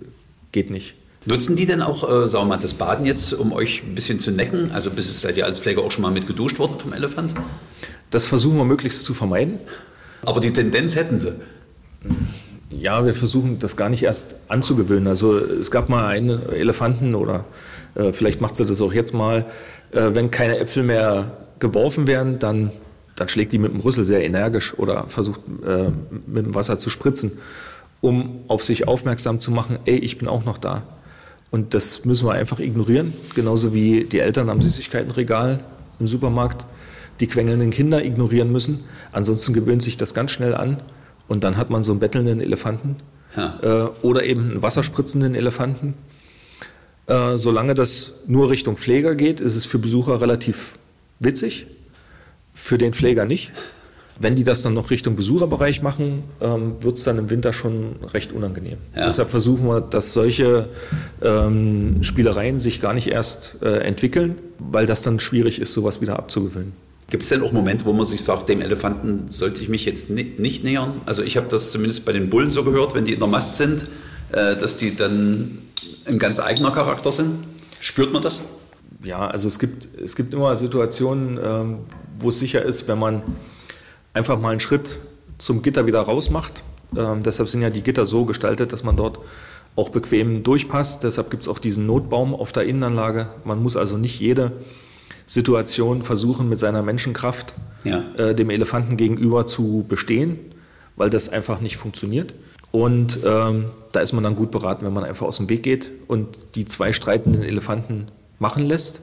geht nicht. Nutzen die denn auch, äh, das Baden jetzt, um euch ein bisschen zu necken? Also bis es seid ihr als Pfleger auch schon mal mit geduscht worden vom Elefant? Das versuchen wir möglichst zu vermeiden. Aber die Tendenz hätten sie. Ja, wir versuchen das gar nicht erst anzugewöhnen. Also es gab mal einen Elefanten oder äh, vielleicht macht sie das auch jetzt mal, äh, wenn keine Äpfel mehr geworfen werden, dann dann schlägt die mit dem Rüssel sehr energisch oder versucht äh, mit dem Wasser zu spritzen, um auf sich aufmerksam zu machen, ey, ich bin auch noch da. Und das müssen wir einfach ignorieren, genauso wie die Eltern am Süßigkeitenregal im Supermarkt die quengelnden Kinder ignorieren müssen. Ansonsten gewöhnt sich das ganz schnell an und dann hat man so einen bettelnden Elefanten ja. äh, oder eben einen wasserspritzenden Elefanten. Äh, solange das nur Richtung Pfleger geht, ist es für Besucher relativ witzig für den Pfleger nicht. Wenn die das dann noch Richtung Besucherbereich machen, ähm, wird es dann im Winter schon recht unangenehm. Ja. Deshalb versuchen wir, dass solche ähm, Spielereien sich gar nicht erst äh, entwickeln, weil das dann schwierig ist, sowas wieder abzugewöhnen. Gibt es denn auch Momente, wo man sich sagt, dem Elefanten sollte ich mich jetzt nicht, nähern? Also ich habe das zumindest bei den Bullen so gehört, wenn die in der Mast sind, äh, dass die dann ein ganz eigener Charakter sind. Spürt man das? Ja, also es gibt, es gibt immer Situationen, ähm, wo es sicher ist, wenn man einfach mal einen Schritt zum Gitter wieder rausmacht. Ähm, deshalb sind ja die Gitter so gestaltet, dass man dort auch bequem durchpasst. Deshalb gibt es auch diesen Notbaum auf der Innenanlage. Man muss also nicht jede Situation versuchen, mit seiner Menschenkraft ja. äh, dem Elefanten gegenüber zu bestehen, weil das einfach nicht funktioniert. Und ähm, da ist man dann gut beraten, wenn man einfach aus dem Weg geht und die zwei streitenden Elefanten machen lässt.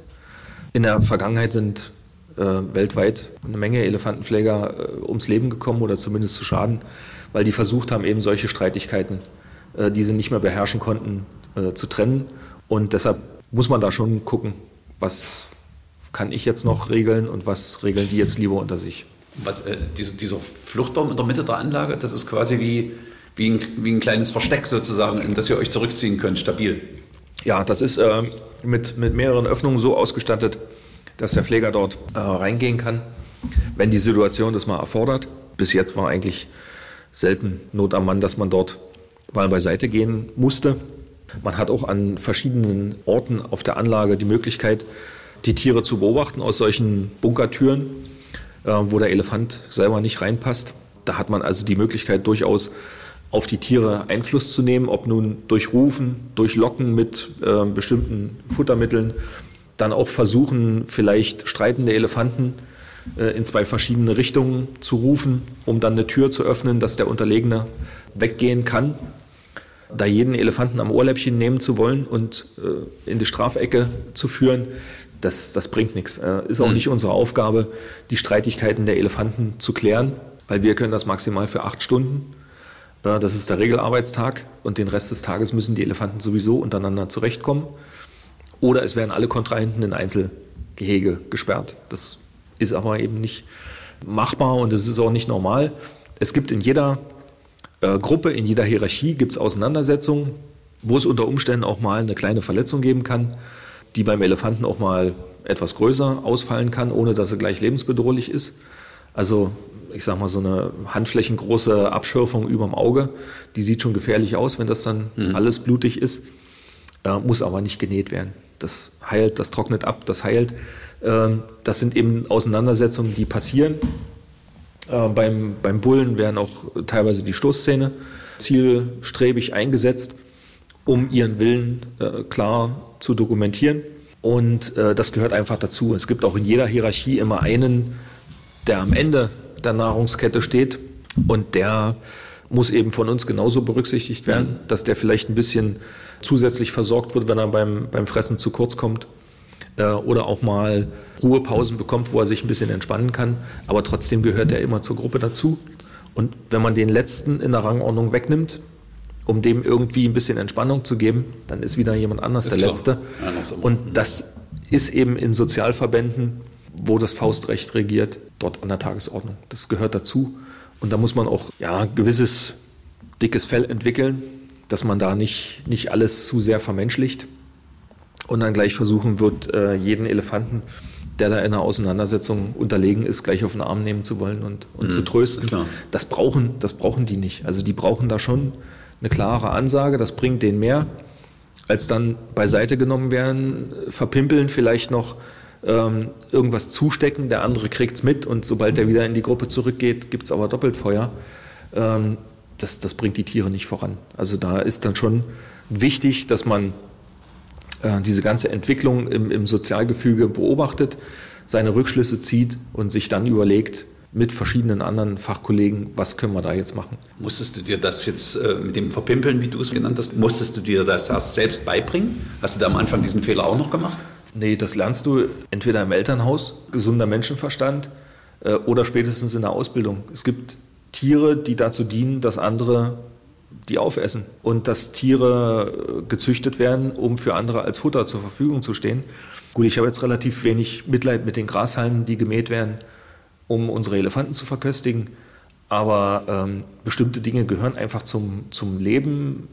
In der Vergangenheit sind äh, weltweit eine Menge Elefantenpfleger äh, ums Leben gekommen oder zumindest zu Schaden, weil die versucht haben, eben solche Streitigkeiten, äh, die sie nicht mehr beherrschen konnten, äh, zu trennen. Und deshalb muss man da schon gucken, was, kann ich jetzt noch regeln und was regeln die jetzt lieber unter sich. Was, äh, dieser, dieser Fluchtbaum in der Mitte der Anlage, das ist quasi wie, wie, ein, wie ein kleines Versteck sozusagen, in das ihr euch zurückziehen könnt, stabil. Ja, das ist äh, mit, mit mehreren Öffnungen so ausgestattet, dass der Pfleger dort äh, reingehen kann, wenn die Situation das mal erfordert. Bis jetzt war eigentlich selten Not am Mann, dass man dort mal beiseite gehen musste. Man hat auch an verschiedenen Orten auf der Anlage die Möglichkeit, die Tiere zu beobachten aus solchen Bunkertüren, äh, wo der Elefant selber nicht reinpasst. Da hat man also die Möglichkeit durchaus auf die Tiere Einfluss zu nehmen, ob nun durch Rufen, durch Locken mit äh, bestimmten Futtermitteln, dann auch versuchen, vielleicht streitende Elefanten äh, in zwei verschiedene Richtungen zu rufen, um dann eine Tür zu öffnen, dass der Unterlegene weggehen kann. Da jeden Elefanten am Ohrläppchen nehmen zu wollen und äh, in die Strafecke zu führen, das, das bringt nichts. Äh, ist auch mhm. nicht unsere Aufgabe, die Streitigkeiten der Elefanten zu klären, weil wir können das maximal für acht Stunden das ist der Regelarbeitstag und den Rest des Tages müssen die Elefanten sowieso untereinander zurechtkommen. Oder es werden alle Kontrahenten in Einzelgehege gesperrt. Das ist aber eben nicht machbar und es ist auch nicht normal. Es gibt in jeder äh, Gruppe, in jeder Hierarchie gibt es Auseinandersetzungen, wo es unter Umständen auch mal eine kleine Verletzung geben kann, die beim Elefanten auch mal etwas größer ausfallen kann, ohne dass sie gleich lebensbedrohlich ist. Also ich sag mal, so eine handflächengroße Abschürfung über dem Auge, die sieht schon gefährlich aus, wenn das dann mhm. alles blutig ist, äh, muss aber nicht genäht werden. Das heilt, das trocknet ab, das heilt. Ähm, das sind eben Auseinandersetzungen, die passieren. Äh, beim, beim Bullen werden auch teilweise die Stoßzähne zielstrebig eingesetzt, um ihren Willen äh, klar zu dokumentieren. Und äh, das gehört einfach dazu. Es gibt auch in jeder Hierarchie immer einen, der am Ende der Nahrungskette steht und der muss eben von uns genauso berücksichtigt werden, mhm. dass der vielleicht ein bisschen zusätzlich versorgt wird, wenn er beim, beim Fressen zu kurz kommt äh, oder auch mal Ruhepausen bekommt, wo er sich ein bisschen entspannen kann. Aber trotzdem gehört er immer zur Gruppe dazu. Und wenn man den letzten in der Rangordnung wegnimmt, um dem irgendwie ein bisschen Entspannung zu geben, dann ist wieder jemand anders ist der klar. Letzte. Ja, und das ist eben in Sozialverbänden wo das Faustrecht regiert, dort an der Tagesordnung. Das gehört dazu. Und da muss man auch ja, gewisses dickes Fell entwickeln, dass man da nicht, nicht alles zu sehr vermenschlicht und dann gleich versuchen wird, äh, jeden Elefanten, der da in einer Auseinandersetzung unterlegen ist, gleich auf den Arm nehmen zu wollen und, und mhm, zu trösten. Klar. Das brauchen, das brauchen die nicht. Also die brauchen da schon eine klare Ansage, das bringt denen mehr, als dann beiseite genommen werden, verpimpeln vielleicht noch ähm, irgendwas zustecken, der andere kriegt es mit und sobald er wieder in die Gruppe zurückgeht, gibt es aber doppelt Feuer. Ähm, das, das bringt die Tiere nicht voran. Also da ist dann schon wichtig, dass man äh, diese ganze Entwicklung im, im Sozialgefüge beobachtet, seine Rückschlüsse zieht und sich dann überlegt, mit verschiedenen anderen Fachkollegen, was können wir da jetzt machen. Musstest du dir das jetzt äh, mit dem Verpimpeln, wie du es genannt hast, musstest du dir das erst selbst beibringen? Hast du da am Anfang diesen Fehler auch noch gemacht? Nee, das lernst du entweder im Elternhaus, gesunder Menschenverstand, äh, oder spätestens in der Ausbildung. Es gibt Tiere, die dazu dienen, dass andere die aufessen und dass Tiere äh, gezüchtet werden, um für andere als Futter zur Verfügung zu stehen. Gut, ich habe jetzt relativ wenig Mitleid mit den Grashalmen, die gemäht werden, um unsere Elefanten zu verköstigen. Aber ähm, bestimmte Dinge gehören einfach zum, zum Leben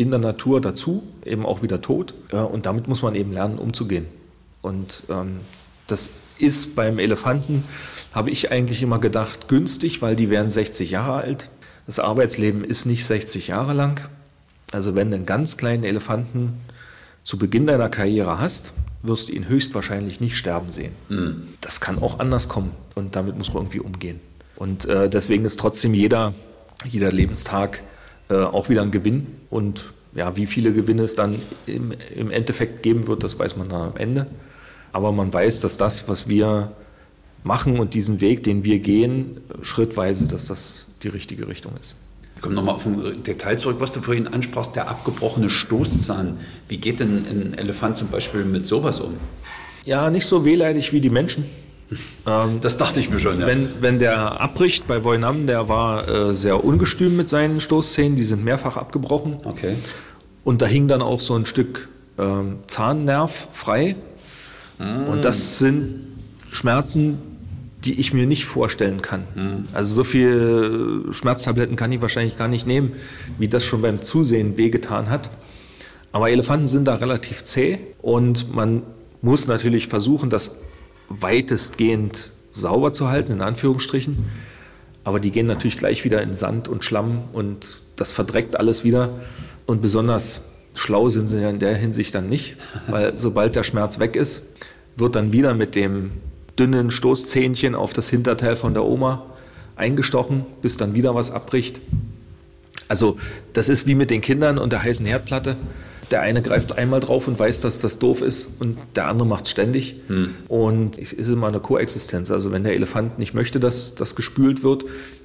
in der Natur dazu, eben auch wieder tot. und damit muss man eben lernen, umzugehen. Und ähm, das ist beim Elefanten, habe ich eigentlich immer gedacht, günstig, weil die werden 60 Jahre alt. Das Arbeitsleben ist nicht 60 Jahre lang. Also wenn du einen ganz kleinen Elefanten zu Beginn deiner Karriere hast, wirst du ihn höchstwahrscheinlich nicht sterben sehen. Mhm. Das kann auch anders kommen und damit muss man irgendwie umgehen. Und äh, deswegen ist trotzdem jeder, jeder Lebenstag äh, auch wieder ein Gewinn. Und ja, wie viele Gewinne es dann im, im Endeffekt geben wird, das weiß man dann am Ende. Aber man weiß, dass das, was wir machen und diesen Weg, den wir gehen, schrittweise, dass das die richtige Richtung ist. Ich komme nochmal auf ein Detail zurück, was du vorhin ansprachst, der abgebrochene Stoßzahn. Wie geht denn ein Elefant zum Beispiel mit sowas um? Ja, nicht so wehleidig wie die Menschen. Ähm, das dachte ich mir schon, ja. Wenn, wenn der abbricht bei Voinam, der war äh, sehr ungestüm mit seinen Stoßzähnen, die sind mehrfach abgebrochen. Okay. Und da hing dann auch so ein Stück ähm, Zahnnerv frei. Mhm. Und das sind Schmerzen, die ich mir nicht vorstellen kann. Mhm. Also so viel Schmerztabletten kann ich wahrscheinlich gar nicht nehmen, wie das schon beim Zusehen wehgetan hat. Aber Elefanten sind da relativ zäh und man muss natürlich versuchen, das weitestgehend sauber zu halten, in Anführungsstrichen. Aber die gehen natürlich gleich wieder in Sand und Schlamm und das verdreckt alles wieder. Und besonders schlau sind sie ja in der Hinsicht dann nicht, weil sobald der Schmerz weg ist, wird dann wieder mit dem dünnen Stoßzähnchen auf das Hinterteil von der Oma eingestochen, bis dann wieder was abbricht. Also das ist wie mit den Kindern und der heißen Herdplatte. Der eine greift einmal drauf und weiß, dass das doof ist und der andere macht es ständig. Hm. Und es ist immer eine Koexistenz. Also wenn der Elefant nicht möchte, dass das gespült wird,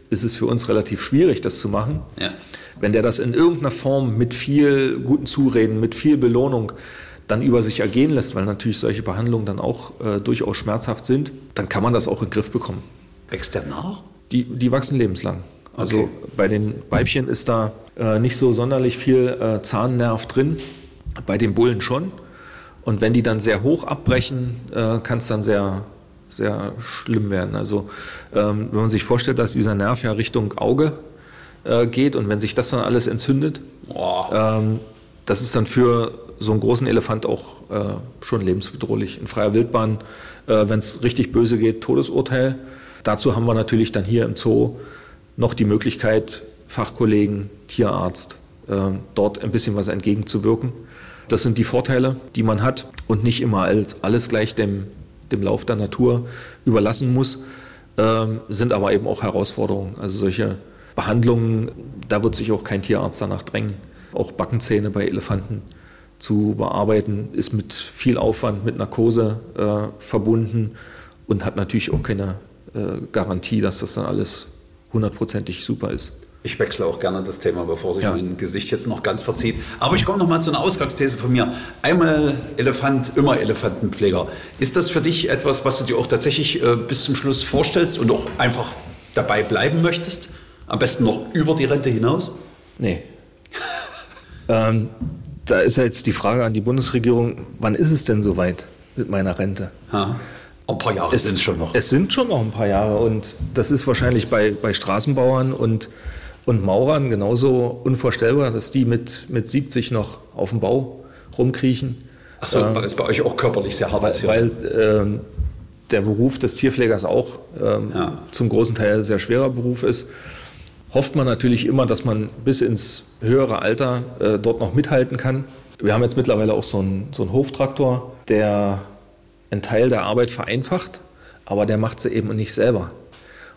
ist es für uns relativ schwierig, das zu machen. Ja. Wenn der das in irgendeiner Form mit viel guten Zureden, mit viel Belohnung dann über sich ergehen lässt, weil natürlich solche Behandlungen dann auch äh, durchaus schmerzhaft sind, dann kann man das auch in den Griff bekommen. Wächst der nach? Die, die wachsen lebenslang. Also okay. bei den Weibchen ist da äh, nicht so sonderlich viel äh, Zahnnerv drin, bei den Bullen schon. Und wenn die dann sehr hoch abbrechen, äh, kann es dann sehr, sehr schlimm werden. Also ähm, wenn man sich vorstellt, dass dieser Nerv ja Richtung Auge äh, geht und wenn sich das dann alles entzündet, ähm, das ist dann für so einen großen Elefant auch äh, schon lebensbedrohlich. In freier Wildbahn, wenn es richtig böse geht, Todesurteil. Dazu haben wir natürlich dann hier im Zoo noch die Möglichkeit, Fachkollegen, Tierarzt, äh, dort ein bisschen was entgegenzuwirken. Das sind die Vorteile, die man hat und nicht immer als alles gleich dem, dem Lauf der Natur überlassen muss, ähm, sind aber eben auch Herausforderungen. Also solche Behandlungen, da wird sich auch kein Tierarzt danach drängen. Auch Backenzähne bei Elefanten zu bearbeiten, ist mit viel Aufwand, mit Narkose äh, verbunden und hat natürlich auch keine äh, Garantie, dass das dann alles hundertprozentig super ist. Ich wechsle auch gerne das Thema, bevor sich ja. mein Gesicht jetzt noch ganz verzieht. Aber ich komme noch mal zu einer Ausgangsthese von mir. Einmal Elefant, immer Elefantenpfleger. Ist das für dich etwas, was du dir auch tatsächlich äh, bis zum Schluss vorstellst und auch einfach dabei bleiben möchtest? Am besten noch über die Rente hinaus? Nee. ähm, da ist ja jetzt die Frage an die Bundesregierung, wann ist es denn soweit mit meiner Rente? Ha. Ein paar Jahre sind es schon noch. Es sind schon noch ein paar Jahre und das ist wahrscheinlich bei, bei Straßenbauern und, und Maurern genauso unvorstellbar, dass die mit, mit 70 noch auf dem Bau rumkriechen. Achso, ähm, ist bei euch auch körperlich sehr hart. Weil, weil ähm, der Beruf des Tierpflegers auch ähm, ja. zum großen Teil ein sehr schwerer Beruf ist hofft man natürlich immer, dass man bis ins höhere Alter äh, dort noch mithalten kann. Wir haben jetzt mittlerweile auch so einen, so einen Hoftraktor, der einen Teil der Arbeit vereinfacht, aber der macht sie eben nicht selber.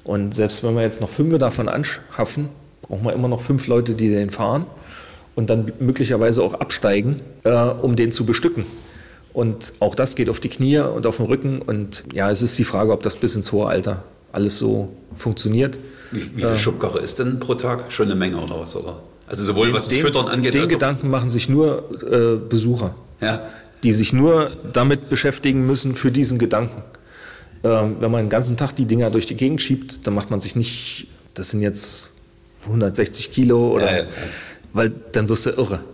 Und selbst wenn wir jetzt noch fünf davon anschaffen, brauchen wir immer noch fünf Leute, die den fahren und dann möglicherweise auch absteigen, äh, um den zu bestücken. Und auch das geht auf die Knie und auf den Rücken. Und ja, es ist die Frage, ob das bis ins hohe Alter alles so funktioniert. Wie, wie viel Schubkarre ist denn pro Tag? Schon eine Menge oder was? Oder? Also sowohl den, was das Füttern angeht. Den Gedanken machen sich nur äh, Besucher, ja. die sich nur damit beschäftigen müssen für diesen Gedanken. Ähm, wenn man den ganzen Tag die Dinger durch die Gegend schiebt, dann macht man sich nicht, das sind jetzt 160 Kilo oder, ja, ja, weil dann wirst du irre.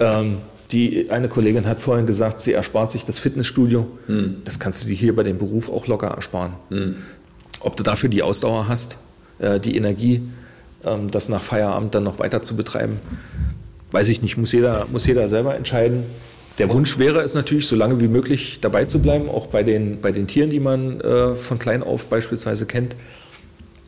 ähm, die eine Kollegin hat vorhin gesagt, sie erspart sich das Fitnessstudio. Hm. Das kannst du dir hier bei dem Beruf auch locker ersparen. Hm. Ob du dafür die Ausdauer hast, äh, die Energie, ähm, das nach Feierabend dann noch weiter zu betreiben. Weiß ich nicht, muss jeder, muss jeder selber entscheiden. Der Wunsch wäre es natürlich, so lange wie möglich dabei zu bleiben, auch bei den, bei den Tieren, die man äh, von klein auf beispielsweise kennt.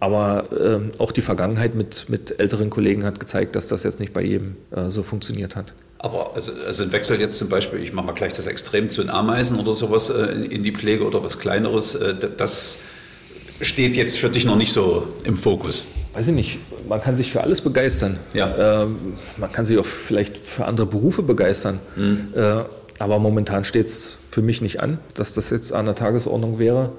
Aber äh, auch die Vergangenheit mit, mit älteren Kollegen hat gezeigt, dass das jetzt nicht bei jedem äh, so funktioniert hat. Aber also, also ein Wechsel jetzt zum Beispiel, ich mache mal gleich das Extrem zu den Ameisen oder sowas äh, in, in, die Pflege oder was Kleineres, äh, das steht jetzt für dich noch nicht so im Fokus? Weiß ich nicht. Man kann sich für alles begeistern. Ja. Ähm, man kann sich auch vielleicht für andere Berufe begeistern. Mhm. Äh, aber momentan steht es für mich nicht an, dass das jetzt an der Tagesordnung wäre.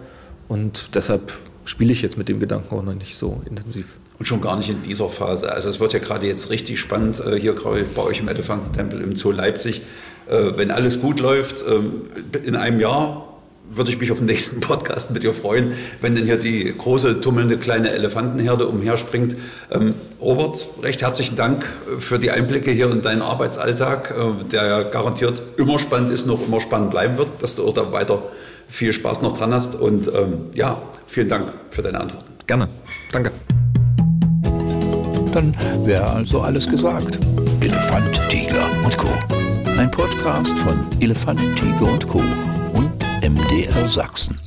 Und deshalb spiele ich jetzt mit dem Gedanken auch noch nicht so intensiv. Und schon gar nicht in dieser Phase. Also es wird ja gerade jetzt richtig spannend äh, hier gerade bei euch im Elefantentempel im Zoo Leipzig. Äh, wenn alles gut läuft, ähm, in einem Jahr würde ich mich auf den nächsten Podcast mit dir freuen, wenn denn hier die große, tummelnde kleine Elefantenherde umherspringt. Ähm, Robert, recht herzlichen Dank für die Einblicke hier in deinen Arbeitsalltag, äh, der ja garantiert immer spannend ist, noch immer spannend bleiben wird, dass du auch da weiter viel Spaß noch dran hast. Und ähm, ja, vielen Dank für deine Antworten. Gerne. Danke. Dann wäre also alles gesagt. Elefant, Tiger und Co. Ein Podcast von Elefant, Tiger und Co. und MDR Sachsen.